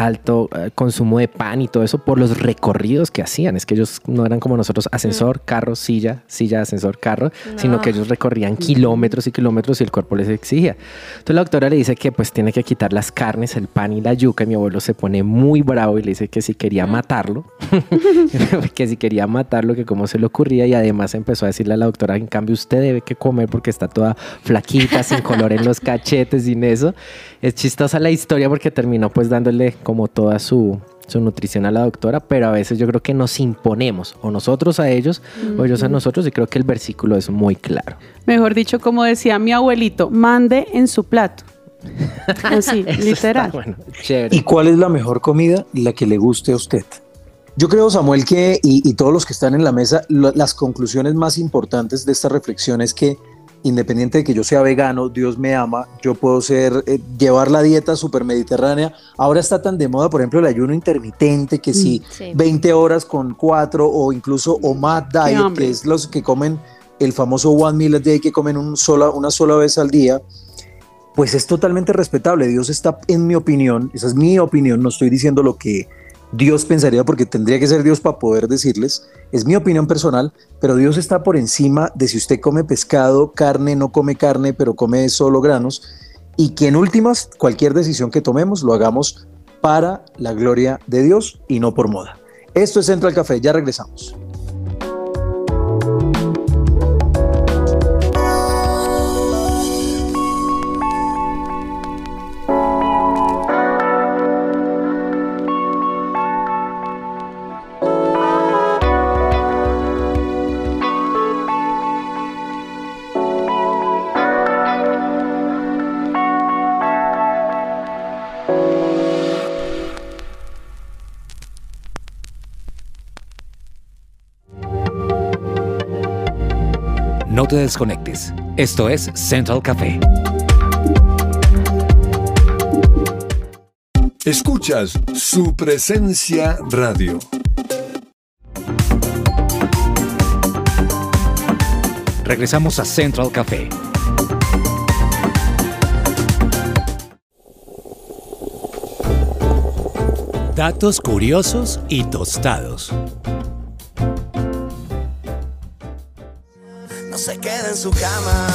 alto eh, consumo de pan y todo eso por los recorridos que hacían. Es que ellos no eran como nosotros ascensor, carro, silla, silla, ascensor, carro, sino No. que ellos recorrían kilómetros y kilómetros y el cuerpo les exigía. Entonces la doctora le dice que pues tiene que quitar las carnes, el pan y la yuca y mi abuelo se pone muy bravo y le dice que si quería matarlo, [LAUGHS] [LAUGHS] que si quería matarlo, que cómo se le ocurría y además empezó a decirle a la doctora, en cambio usted debe que comer porque está toda flaquita, sin color en los cachetes, sin eso. Es chistosa la historia porque terminó pues dándole como toda su, su nutrición a la doctora, pero a veces yo creo que nos imponemos, o nosotros a ellos, o ellos a nosotros, y creo que el versículo es muy claro. Mejor dicho, como decía mi abuelito, mande en su plato. [LAUGHS] Así, literal. está bueno, chévere. ¿Y cuál es la mejor comida? La que le guste a usted. Yo creo, Samuel, que, y, y todos los que están en la mesa, lo- las conclusiones más importantes de esta reflexión es que independiente de que yo sea vegano, Dios me ama, yo puedo ser, eh, llevar la dieta super mediterránea. Ahora está tan de moda, por ejemplo, el ayuno intermitente, que si Sí. 20 horas con 4 o incluso OMAD diet, que es los que comen el famoso one meal a day, que comen un sola, una sola vez al día, pues es totalmente respetable. Dios está, en mi opinión, esa es mi opinión, no estoy diciendo lo que Dios pensaría porque tendría que ser Dios para poder decirles, es mi opinión personal, pero Dios está por encima de si usted come pescado, carne, no come carne, pero come solo granos, y que en últimas, cualquier decisión que tomemos lo hagamos para la gloria de Dios y no por moda. Esto es Central Café, ya regresamos. Te desconectes. Esto es Central Café. Escuchas su presencia radio. Regresamos a Central Café. Datos curiosos y tostados. Su cama,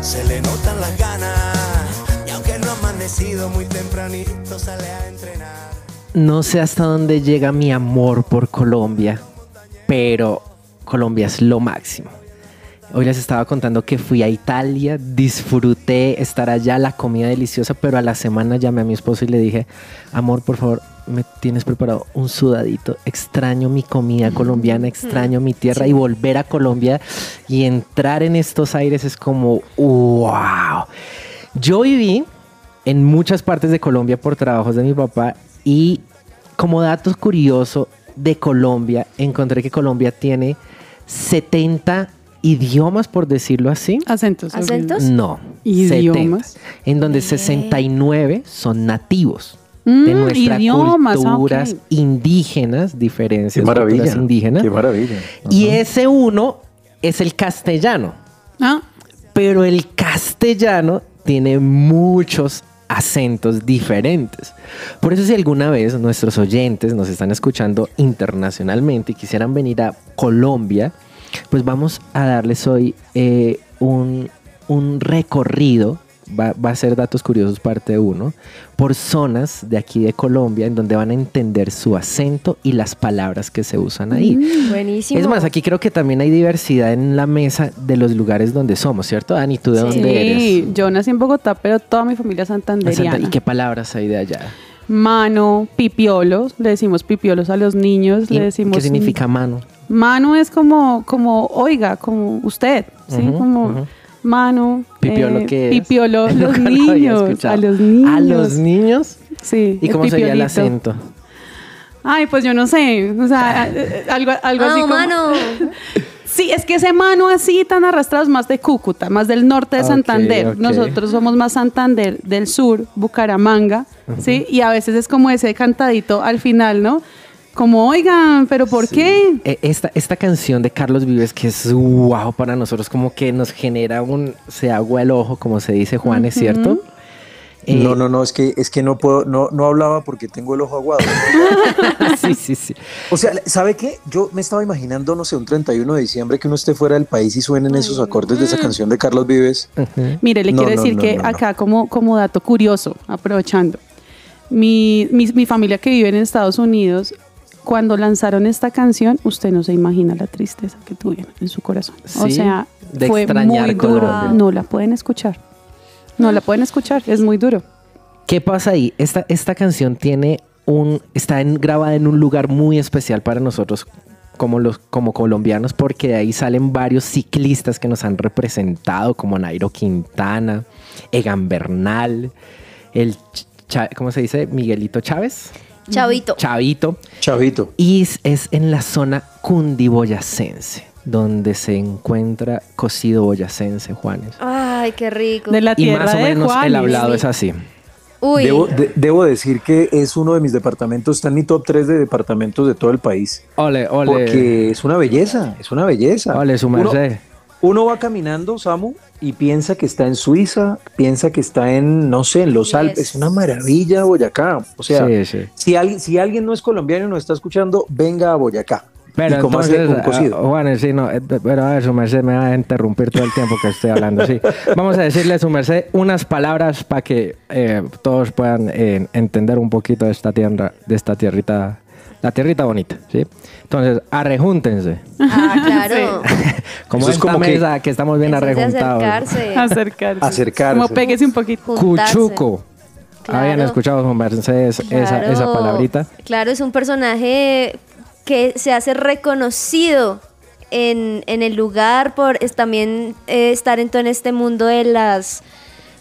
se le notan las ganas. Aunque no ha amanecido muy tempranito, sale a entrenar. No sé hasta dónde llega mi amor por Colombia, pero Colombia es lo máximo. Hoy les estaba contando que fui a Italia, disfruté estar allá, la comida deliciosa, pero a la semana llamé a mi esposo y le dije, amor, por favor, me tienes preparado un sudadito, extraño mi comida colombiana, extraño mi tierra y volver a Colombia y entrar en estos aires es como, wow. Yo viví en muchas partes de Colombia por trabajos de mi papá y como dato curioso de Colombia, encontré que Colombia tiene 70 idiomas, por decirlo así. Acentos. ¿Acentos? No, Idiomas. 70, en donde 69 son nativos de Mm, nuestras idiomas, ah, culturas indígenas, diferencias Qué de maravilla. culturas indígenas. Qué maravilla. Y ese uno es el castellano, Ah, pero el castellano tiene muchos acentos diferentes. Por eso si alguna vez nuestros oyentes nos están escuchando internacionalmente y quisieran venir a Colombia, pues vamos a darles hoy eh, un, un recorrido, va, va a ser Datos Curiosos parte 1, por zonas de aquí de Colombia en donde van a entender su acento y las palabras que se usan ahí. Buenísimo. Es más, aquí creo que también hay diversidad en la mesa de los lugares donde somos, ¿cierto, Dani? ¿Tú de Sí. dónde eres? sí, yo nací en Bogotá, pero toda mi familia es De Santa- santanderiana. ¿Y qué palabras hay de allá? Mano, pipiolos, le decimos pipiolos a los niños, ¿Y le decimos... ¿Qué significa mano? Mano es como, como, oiga, como usted, ¿sí? Como. Mano. ¿Pipiolo eh, qué es? Pipiolo, [LAUGHS] los niños, a los niños. ¿A los niños? Sí. ¿Y cómo sería el acento? Ay, pues yo no sé, o sea, eh, eh, algo, algo Ah, así como... mano. [LAUGHS] Sí, es que ese mano así tan arrastrado es más de Cúcuta, más del norte de Santander. Nosotros somos más Santander del sur, Bucaramanga, ¿sí? Y a veces es como ese cantadito al final, ¿no? Como, oigan, ¿pero por qué? Eh, Esta, esta canción de Carlos Vives, que es wow para nosotros, como que nos genera un. se agua el ojo, como se dice Juan, ¿es cierto? Eh, No, no, no, es que, es que no puedo, no, no hablaba porque tengo el ojo aguado. [LAUGHS] sí, sí, sí. O sea, ¿sabe qué? Yo me estaba imaginando, no sé, un 31 de diciembre que uno esté fuera del país y suenen esos acordes de esa canción de Carlos Vives. Mire, le No, quiero decir no, que no, no. acá como, como dato curioso, aprovechando, mi, mi, mi familia que vive en Estados Unidos, cuando lanzaron esta canción, usted no se imagina la tristeza que tuvieron en su corazón. o sea, de fue extrañar muy duro. Colombia. No la pueden escuchar. No la pueden escuchar, es muy duro. ¿Qué pasa ahí? Esta, esta canción tiene un. está en- grabada en un lugar muy especial para nosotros como los como colombianos, porque de ahí salen varios ciclistas que nos han representado, como Nairo Quintana, Egan Bernal, el Ch- ¿cómo se dice? Miguelito Chávez. Chavito. Chavito. Chavito. Y es, es en la zona cundiboyacense, donde se encuentra cocido boyacense, Juanes. Ay, qué rico. De la Y tierra más o de menos Juanes. el hablado Sí. es así. Uy. Debo, de- debo decir que es uno de mis departamentos, está en mi top 3 de departamentos de todo el país. Ole, ole. Porque es una belleza, es una belleza. Ole, su Uno- merced. Uno va caminando, Samu, y piensa que está en Suiza, piensa que está en, no sé, en los Yes. Alpes. Es una maravilla Boyacá. O sea, Sí, sí. si, alguien, si alguien no es colombiano y nos está escuchando, venga a Boyacá. Pero entonces, cocido. ah, Juan, sí, no, eh, pero a ver, su merced me va a interrumpir todo el tiempo que estoy hablando, sí. Vamos a decirle a su merced unas palabras para que eh, todos puedan eh, entender un poquito de esta tierra, de esta tierrita, la tierrita bonita, ¿sí? Entonces, arrejúntense. Ah, claro. [LAUGHS] Como Eso es [LAUGHS] esta como que- mesa que, estamos bien Eso es de arrejuntados. acercarse. [LAUGHS] Acercarse. Acercarse. Como péguese un poquito. juntarse. Cuchuco. Habían Claro. escuchado su merced esa, Claro. esa palabrita. Claro, es un personaje que se hace reconocido en, en el lugar por es también eh, estar en todo en este mundo de las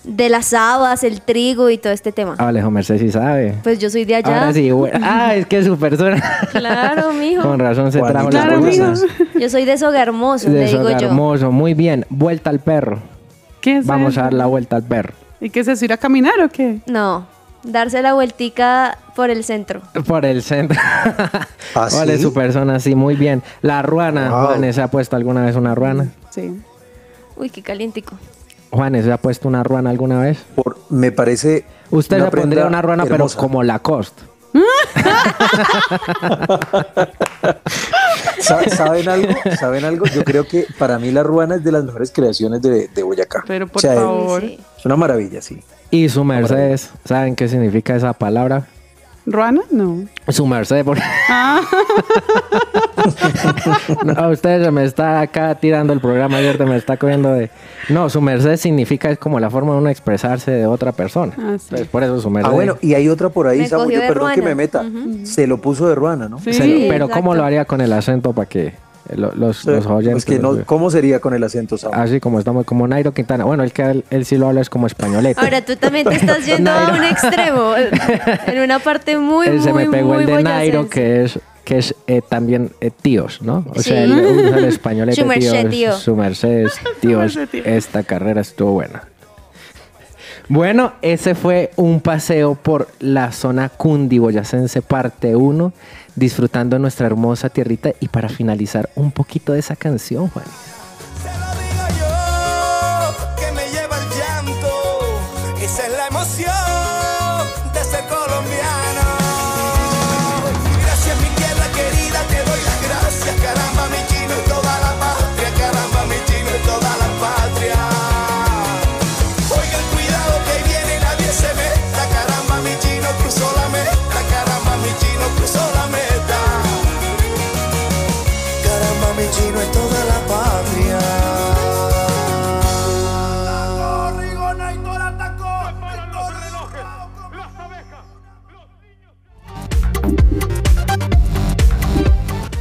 de las habas, el trigo y todo este tema. Ah, Alejo Merced sí sabe. Pues yo soy de allá. Ahora sí, bueno. Ah, es que es su persona. Claro, mijo. Con razón se trajo Claro, las cosas. Yo soy de Soga Hermoso, De le digo yo. hermoso, muy bien. Vuelta al perro. ¿Qué es Vamos eso? a dar la vuelta al perro. ¿Y qué es eso? ¿Ir a caminar o qué? No, darse la vueltica por el centro. Por el centro. [LAUGHS] ¿Ah, ¿Cuál es sí? su persona? Sí, muy bien. La ruana. Wow. Juanes, ¿se ha puesto alguna vez una ruana? Sí. Uy, qué calientico. Juanes, ¿se ha puesto una ruana alguna vez? Por- me parece. Usted se pondría una ruana, hermosa. pero como Lacoste. [LAUGHS] Sa- ¿Saben algo? ¿Saben algo? Yo creo que para mí la ruana es de las mejores creaciones de, de Boyacá. Pero por O sea, es- favor. Sí. Es una maravilla, sí. Y su Mercedes, ¿saben qué significa esa palabra? ¿Ruana? No. Su Mercedes. porque- Ah, [LAUGHS] No, usted se me está acá tirando el programa ayer, me está cogiendo de... No, su merced significa es como la forma de uno expresarse de otra persona. Ah, sí. Pues por eso su merced. Ah, bueno, y hay otra por ahí, Me Samu, cogió yo de perdón que me meta. Se lo puso de ruana, ¿no? Sí. Pero ¿cómo lo haría con el acento para que eh, lo- los, Sí, los oyentes... pues que no, ¿Cómo sería con el acento, Samu? Así como estamos, como Nairo Quintana. Bueno, él, que él, él sí lo habla es como españolete. Ahora tú también te estás yendo a un extremo, [LAUGHS] en una parte muy, Él muy, se me pegó muy el de Nairo, que es que es eh, también eh, tíos, ¿no? O Sí. sea, el, usa el españolete Su merced, tíos, tío. su merced, [LAUGHS] tíos, merced, tío. esta carrera estuvo buena. Bueno, ese fue un paseo por la zona cundiboyacense parte 1, disfrutando nuestra hermosa tierrita y para finalizar un poquito de esa canción, Juan.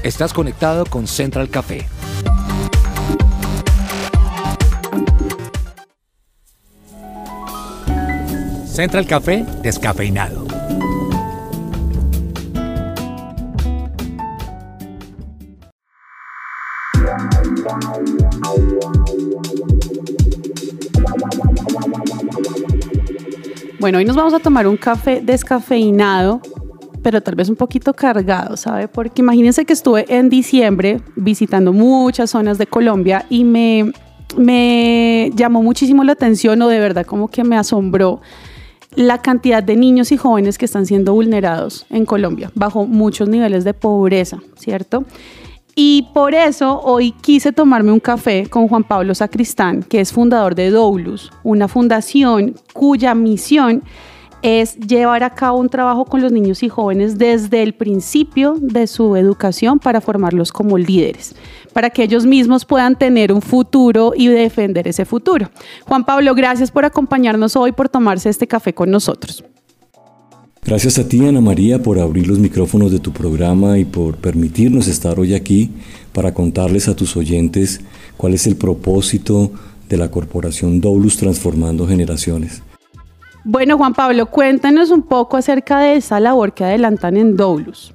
Estás conectado con Central Café. Central Café descafeinado. Bueno, hoy nos vamos a tomar un café descafeinado, pero tal vez un poquito cargado, ¿sabe? Porque imagínense que estuve en diciembre visitando muchas zonas de Colombia y me, me llamó muchísimo la atención o de verdad como que me asombró la cantidad de niños y jóvenes que están siendo vulnerados en Colombia bajo muchos niveles de pobreza, ¿cierto? Y por eso hoy quise tomarme un café con Juan Pablo Sacristán, que es fundador de Doulus, una fundación cuya misión es llevar a cabo un trabajo con los niños y jóvenes desde el principio de su educación para formarlos como líderes, para que ellos mismos puedan tener un futuro y defender ese futuro. Juan Pablo, gracias por acompañarnos hoy, por tomarse este café con nosotros. Gracias a ti, Ana María, por abrir los micrófonos de tu programa y por permitirnos estar hoy aquí para contarles a tus oyentes cuál es el propósito de la corporación Doulus Transformando Generaciones. Bueno, Juan Pablo, cuéntanos un poco acerca de esa labor que adelantan en Doulus.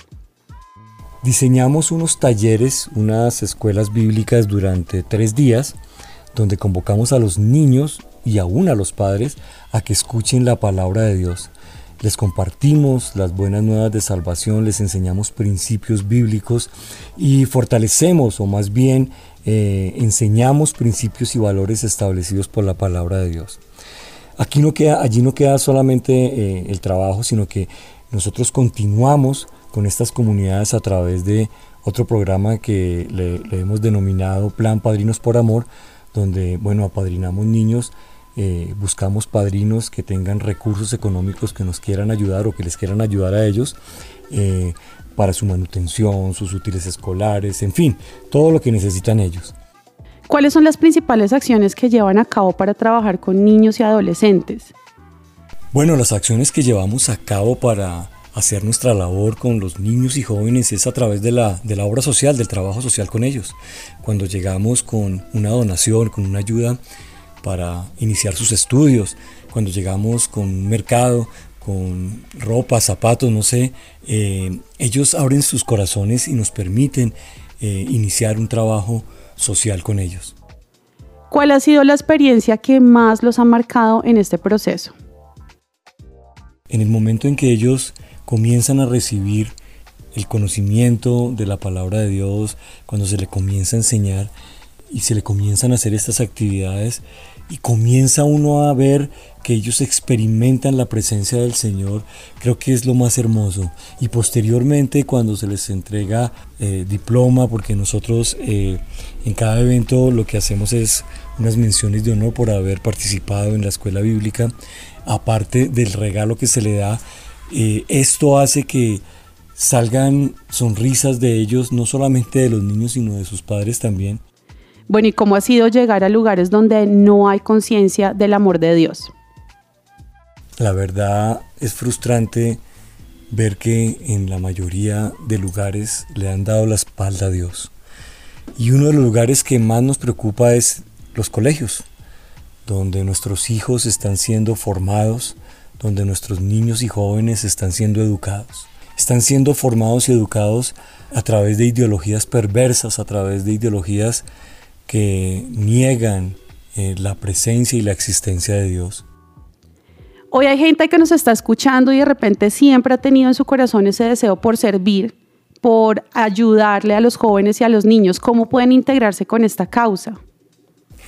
Diseñamos unos talleres, unas escuelas bíblicas durante tres días, donde convocamos a los niños y aún a los padres a que escuchen la palabra de Dios. Les compartimos las buenas nuevas de salvación, les enseñamos principios bíblicos y fortalecemos, o más bien eh, enseñamos principios y valores establecidos por la palabra de Dios. Aquí no queda, allí no queda solamente eh, el trabajo, sino que nosotros continuamos con estas comunidades a través de otro programa que le, hemos denominado Plan Padrinos por Amor, donde, bueno, apadrinamos niños, eh, buscamos padrinos que tengan recursos económicos que nos quieran ayudar o que les quieran ayudar a ellos eh, para su manutención, sus útiles escolares, en fin, todo lo que necesitan ellos. ¿Cuáles son las principales acciones que llevan a cabo para trabajar con niños y adolescentes? Bueno, las acciones que llevamos a cabo para hacer nuestra labor con los niños y jóvenes es a través de la, de obra social, del trabajo social con ellos. Cuando llegamos con una donación, con una ayuda para iniciar sus estudios, cuando llegamos con un mercado, con ropa, zapatos, no sé, eh, ellos abren sus corazones y nos permiten eh, iniciar un trabajo social con ellos. ¿Cuál ha sido la experiencia que más los ha marcado en este proceso? En el momento en que ellos comienzan a recibir el conocimiento de la palabra de Dios, cuando se le comienza a enseñar y se le comienzan a hacer estas actividades y comienza uno a ver que ellos experimentan la presencia del Señor, creo que es lo más hermoso. Y posteriormente cuando se les entrega eh, diploma, porque nosotros eh, en cada evento lo que hacemos es unas menciones de honor por haber participado en la escuela bíblica, aparte del regalo que se le da, eh, esto hace que salgan sonrisas de ellos, no solamente de los niños, sino de sus padres también. Bueno, ¿y cómo ha sido llegar a lugares donde no hay conciencia del amor de Dios? La verdad es frustrante ver que en la mayoría de lugares le han dado la espalda a Dios. Y uno de los lugares que más nos preocupa es los colegios, donde nuestros hijos están siendo formados, donde nuestros niños y jóvenes están siendo educados. Están siendo formados y educados a través de ideologías perversas, a través de ideologías que niegan eh, la presencia y la existencia de Dios. Hoy hay gente que nos está escuchando y de repente siempre ha tenido en su corazón ese deseo por servir, por ayudarle a los jóvenes y a los niños. ¿Cómo pueden integrarse con esta causa?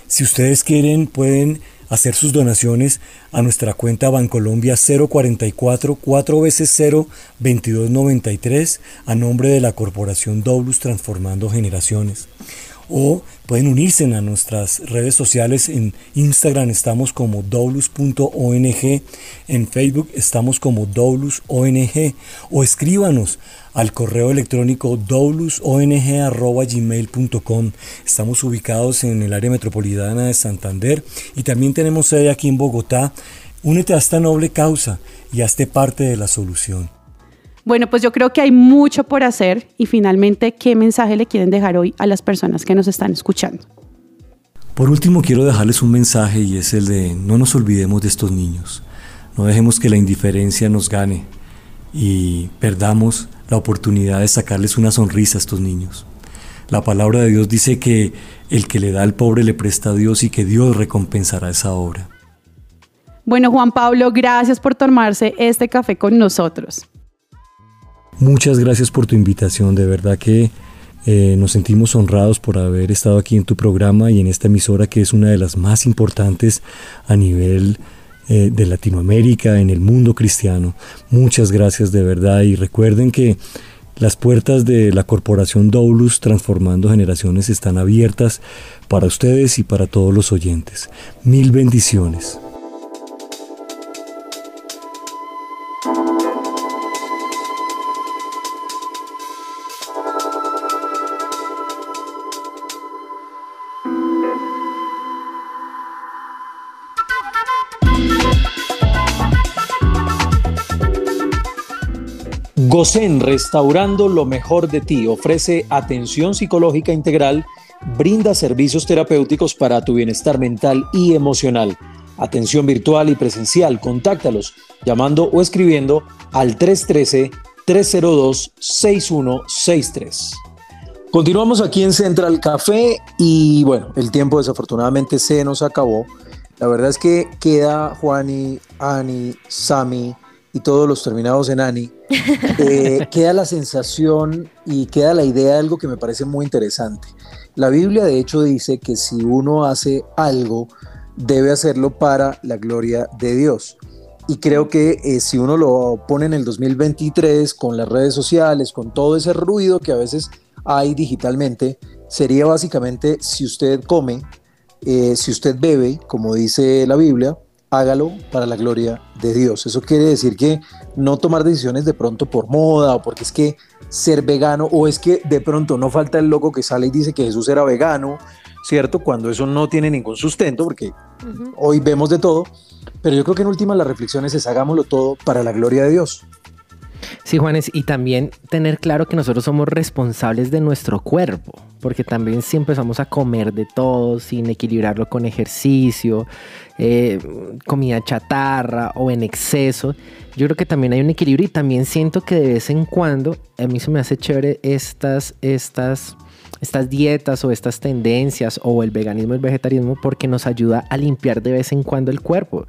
Si ustedes quieren, pueden hacer sus donaciones a nuestra cuenta Bancolombia 044 4 veces 0 2293 a nombre de la Corporación Doblus Transformando Generaciones o pueden unirse a nuestras redes sociales. En Instagram estamos como doulus.ong, en Facebook estamos como doulusong o escríbanos al correo electrónico doulusong.gmail.com. Estamos ubicados en el área metropolitana de Santander y también tenemos sede aquí en Bogotá. Únete a esta noble causa y hazte parte de la solución. Bueno, pues yo creo que hay mucho por hacer y finalmente, ¿qué mensaje le quieren dejar hoy a las personas que nos están escuchando? Por último, quiero dejarles un mensaje y es el de no nos olvidemos de estos niños. No dejemos que la indiferencia nos gane y perdamos la oportunidad de sacarles una sonrisa a estos niños. La palabra de Dios dice que el que le da al pobre le presta a Dios y que Dios recompensará esa obra. Bueno, Juan Pablo, gracias por tomarse este café con nosotros. Muchas gracias por tu invitación, de verdad que eh, nos sentimos honrados por haber estado aquí en tu programa y en esta emisora que es una de las más importantes a nivel eh, de Latinoamérica, en el mundo cristiano. Muchas gracias de verdad y recuerden que las puertas de la corporación Doulus Transformando Generaciones están abiertas para ustedes y para todos los oyentes. Mil bendiciones. Gosen Restaurando lo mejor de ti ofrece atención psicológica integral, brinda servicios terapéuticos para tu bienestar mental y emocional. Atención virtual y presencial, contáctalos llamando o escribiendo al 313-302-6163. Continuamos aquí en Central Café y bueno, el tiempo desafortunadamente se nos acabó. La verdad es que queda Juani, Ani, Sami, y todos los terminados en Ani, eh, [LAUGHS] queda la sensación y queda la idea de algo que me parece muy interesante. La Biblia de hecho dice que si uno hace algo, debe hacerlo para la gloria de Dios. Y creo que eh, si uno lo pone en el 2023 con las redes sociales, con todo ese ruido que a veces hay digitalmente, sería básicamente si usted come, eh, si usted bebe, como dice la Biblia, hágalo para la gloria de Dios. Eso quiere decir que no tomar decisiones de pronto por moda o porque es que ser vegano o es que de pronto no falta el loco que sale y dice que Jesús era vegano, ¿cierto? Cuando eso no tiene ningún sustento, porque hoy vemos de todo. Pero yo creo que en última las reflexiones es hagámoslo todo para la gloria de Dios. Sí, Juanes, y también tener claro que nosotros somos responsables de nuestro cuerpo, porque también si empezamos a comer de todo sin equilibrarlo con ejercicio, eh, comida chatarra o en exceso, yo creo que también hay un equilibrio y también siento que de vez en cuando a mí se me hace chévere estas, estas estas dietas o estas tendencias o el veganismo el vegetarianismo porque nos ayuda a limpiar de vez en cuando el cuerpo.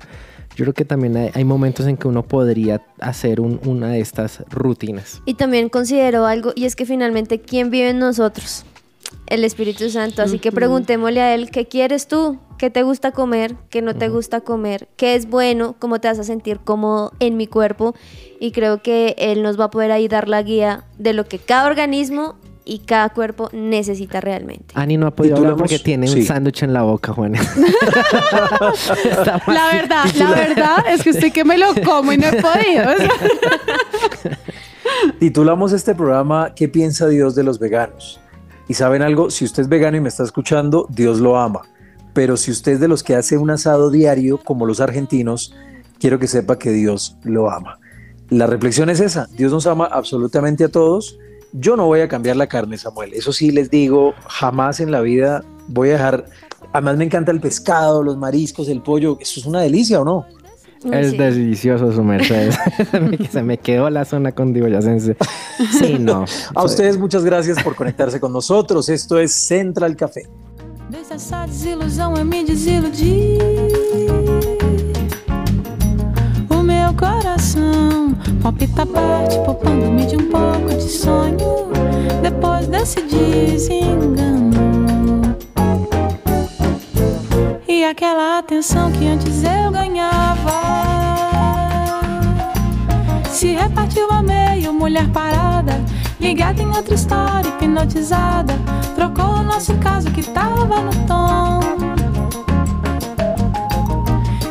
Yo creo que también hay, hay momentos en que uno podría hacer un- una de estas rutinas. Y también considero algo, y es que finalmente, ¿quién vive en nosotros? El Espíritu Santo. Así que preguntémosle a Él, ¿qué quieres tú? ¿Qué te gusta comer? ¿Qué no te gusta comer? ¿Qué es bueno? ¿Cómo te vas a sentir cómodo en mi cuerpo? Y creo que Él nos va a poder ahí dar la guía de lo que cada organismo y cada cuerpo necesita realmente. Ani no ha podido hablar porque tiene un sándwich en la boca, Juan. [LAUGHS] La verdad, la verdad es que estoy que me lo como y no he podido. [LAUGHS] Titulamos este programa ¿Qué piensa Dios de los veganos? Y saben algo, si usted es vegano y me está escuchando, Dios lo ama. Pero si usted es de los que hace un asado diario, como los argentinos, quiero que sepa que Dios lo ama. La reflexión es esa, Dios nos ama absolutamente a todos. Yo no voy a cambiar la carne, Samuel. Eso sí les digo, jamás en la vida voy a dejar... Además me encanta el pescado, los mariscos, el pollo. Eso es una delicia, ¿o no? Es sí. delicioso su merced. [LAUGHS] [LAUGHS] Se me- quedó la zona condiboyacense. Sí, no. [LAUGHS] A ustedes muchas gracias por conectarse con nosotros. Esto es Central Café. Deixa essa desilusão eu me desiludir. Meu coração palpita bate, poupando-me de um pouco de sonho. Depois desse desengano. E aquela atenção que antes eu ganhava. Se repartiu a meio, mulher parada, ligada em outra história, hipnotizada. Trocou o nosso caso que tava no tom.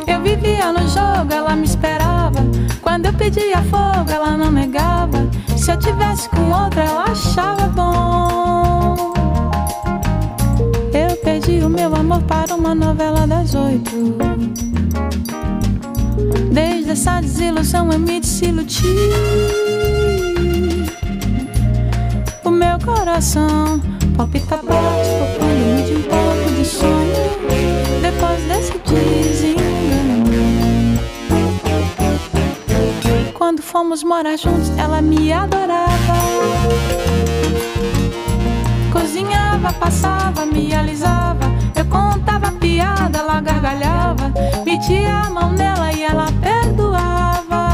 Eu vivia no jogo, ela me esperava. Quando eu pedia fogo, ela não negava. Se eu tivesse com outra, ela achava bom. Eu perdi o meu amor para uma novela das oito. Desde essa desilusão eu me desiludi. O meu coração palpita bate, poupando-me de um pouco de sonho. Fomos morar juntos, ela me adorava. Cozinhava, passava, me alisava. Eu contava piada, ela gargalhava. Metia a mão nela e ela perdoava.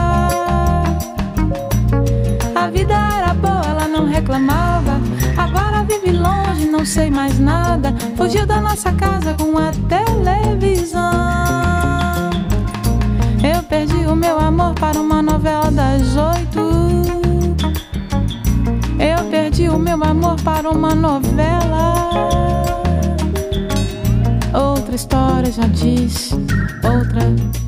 A vida era boa, ela não reclamava. Agora vive longe, não sei mais nada. Fugiu da nossa casa com a televisão. Eu perdi o meu amor para uma novela das oito. Eu perdi o meu amor para uma novela. Outra história já disse, outra.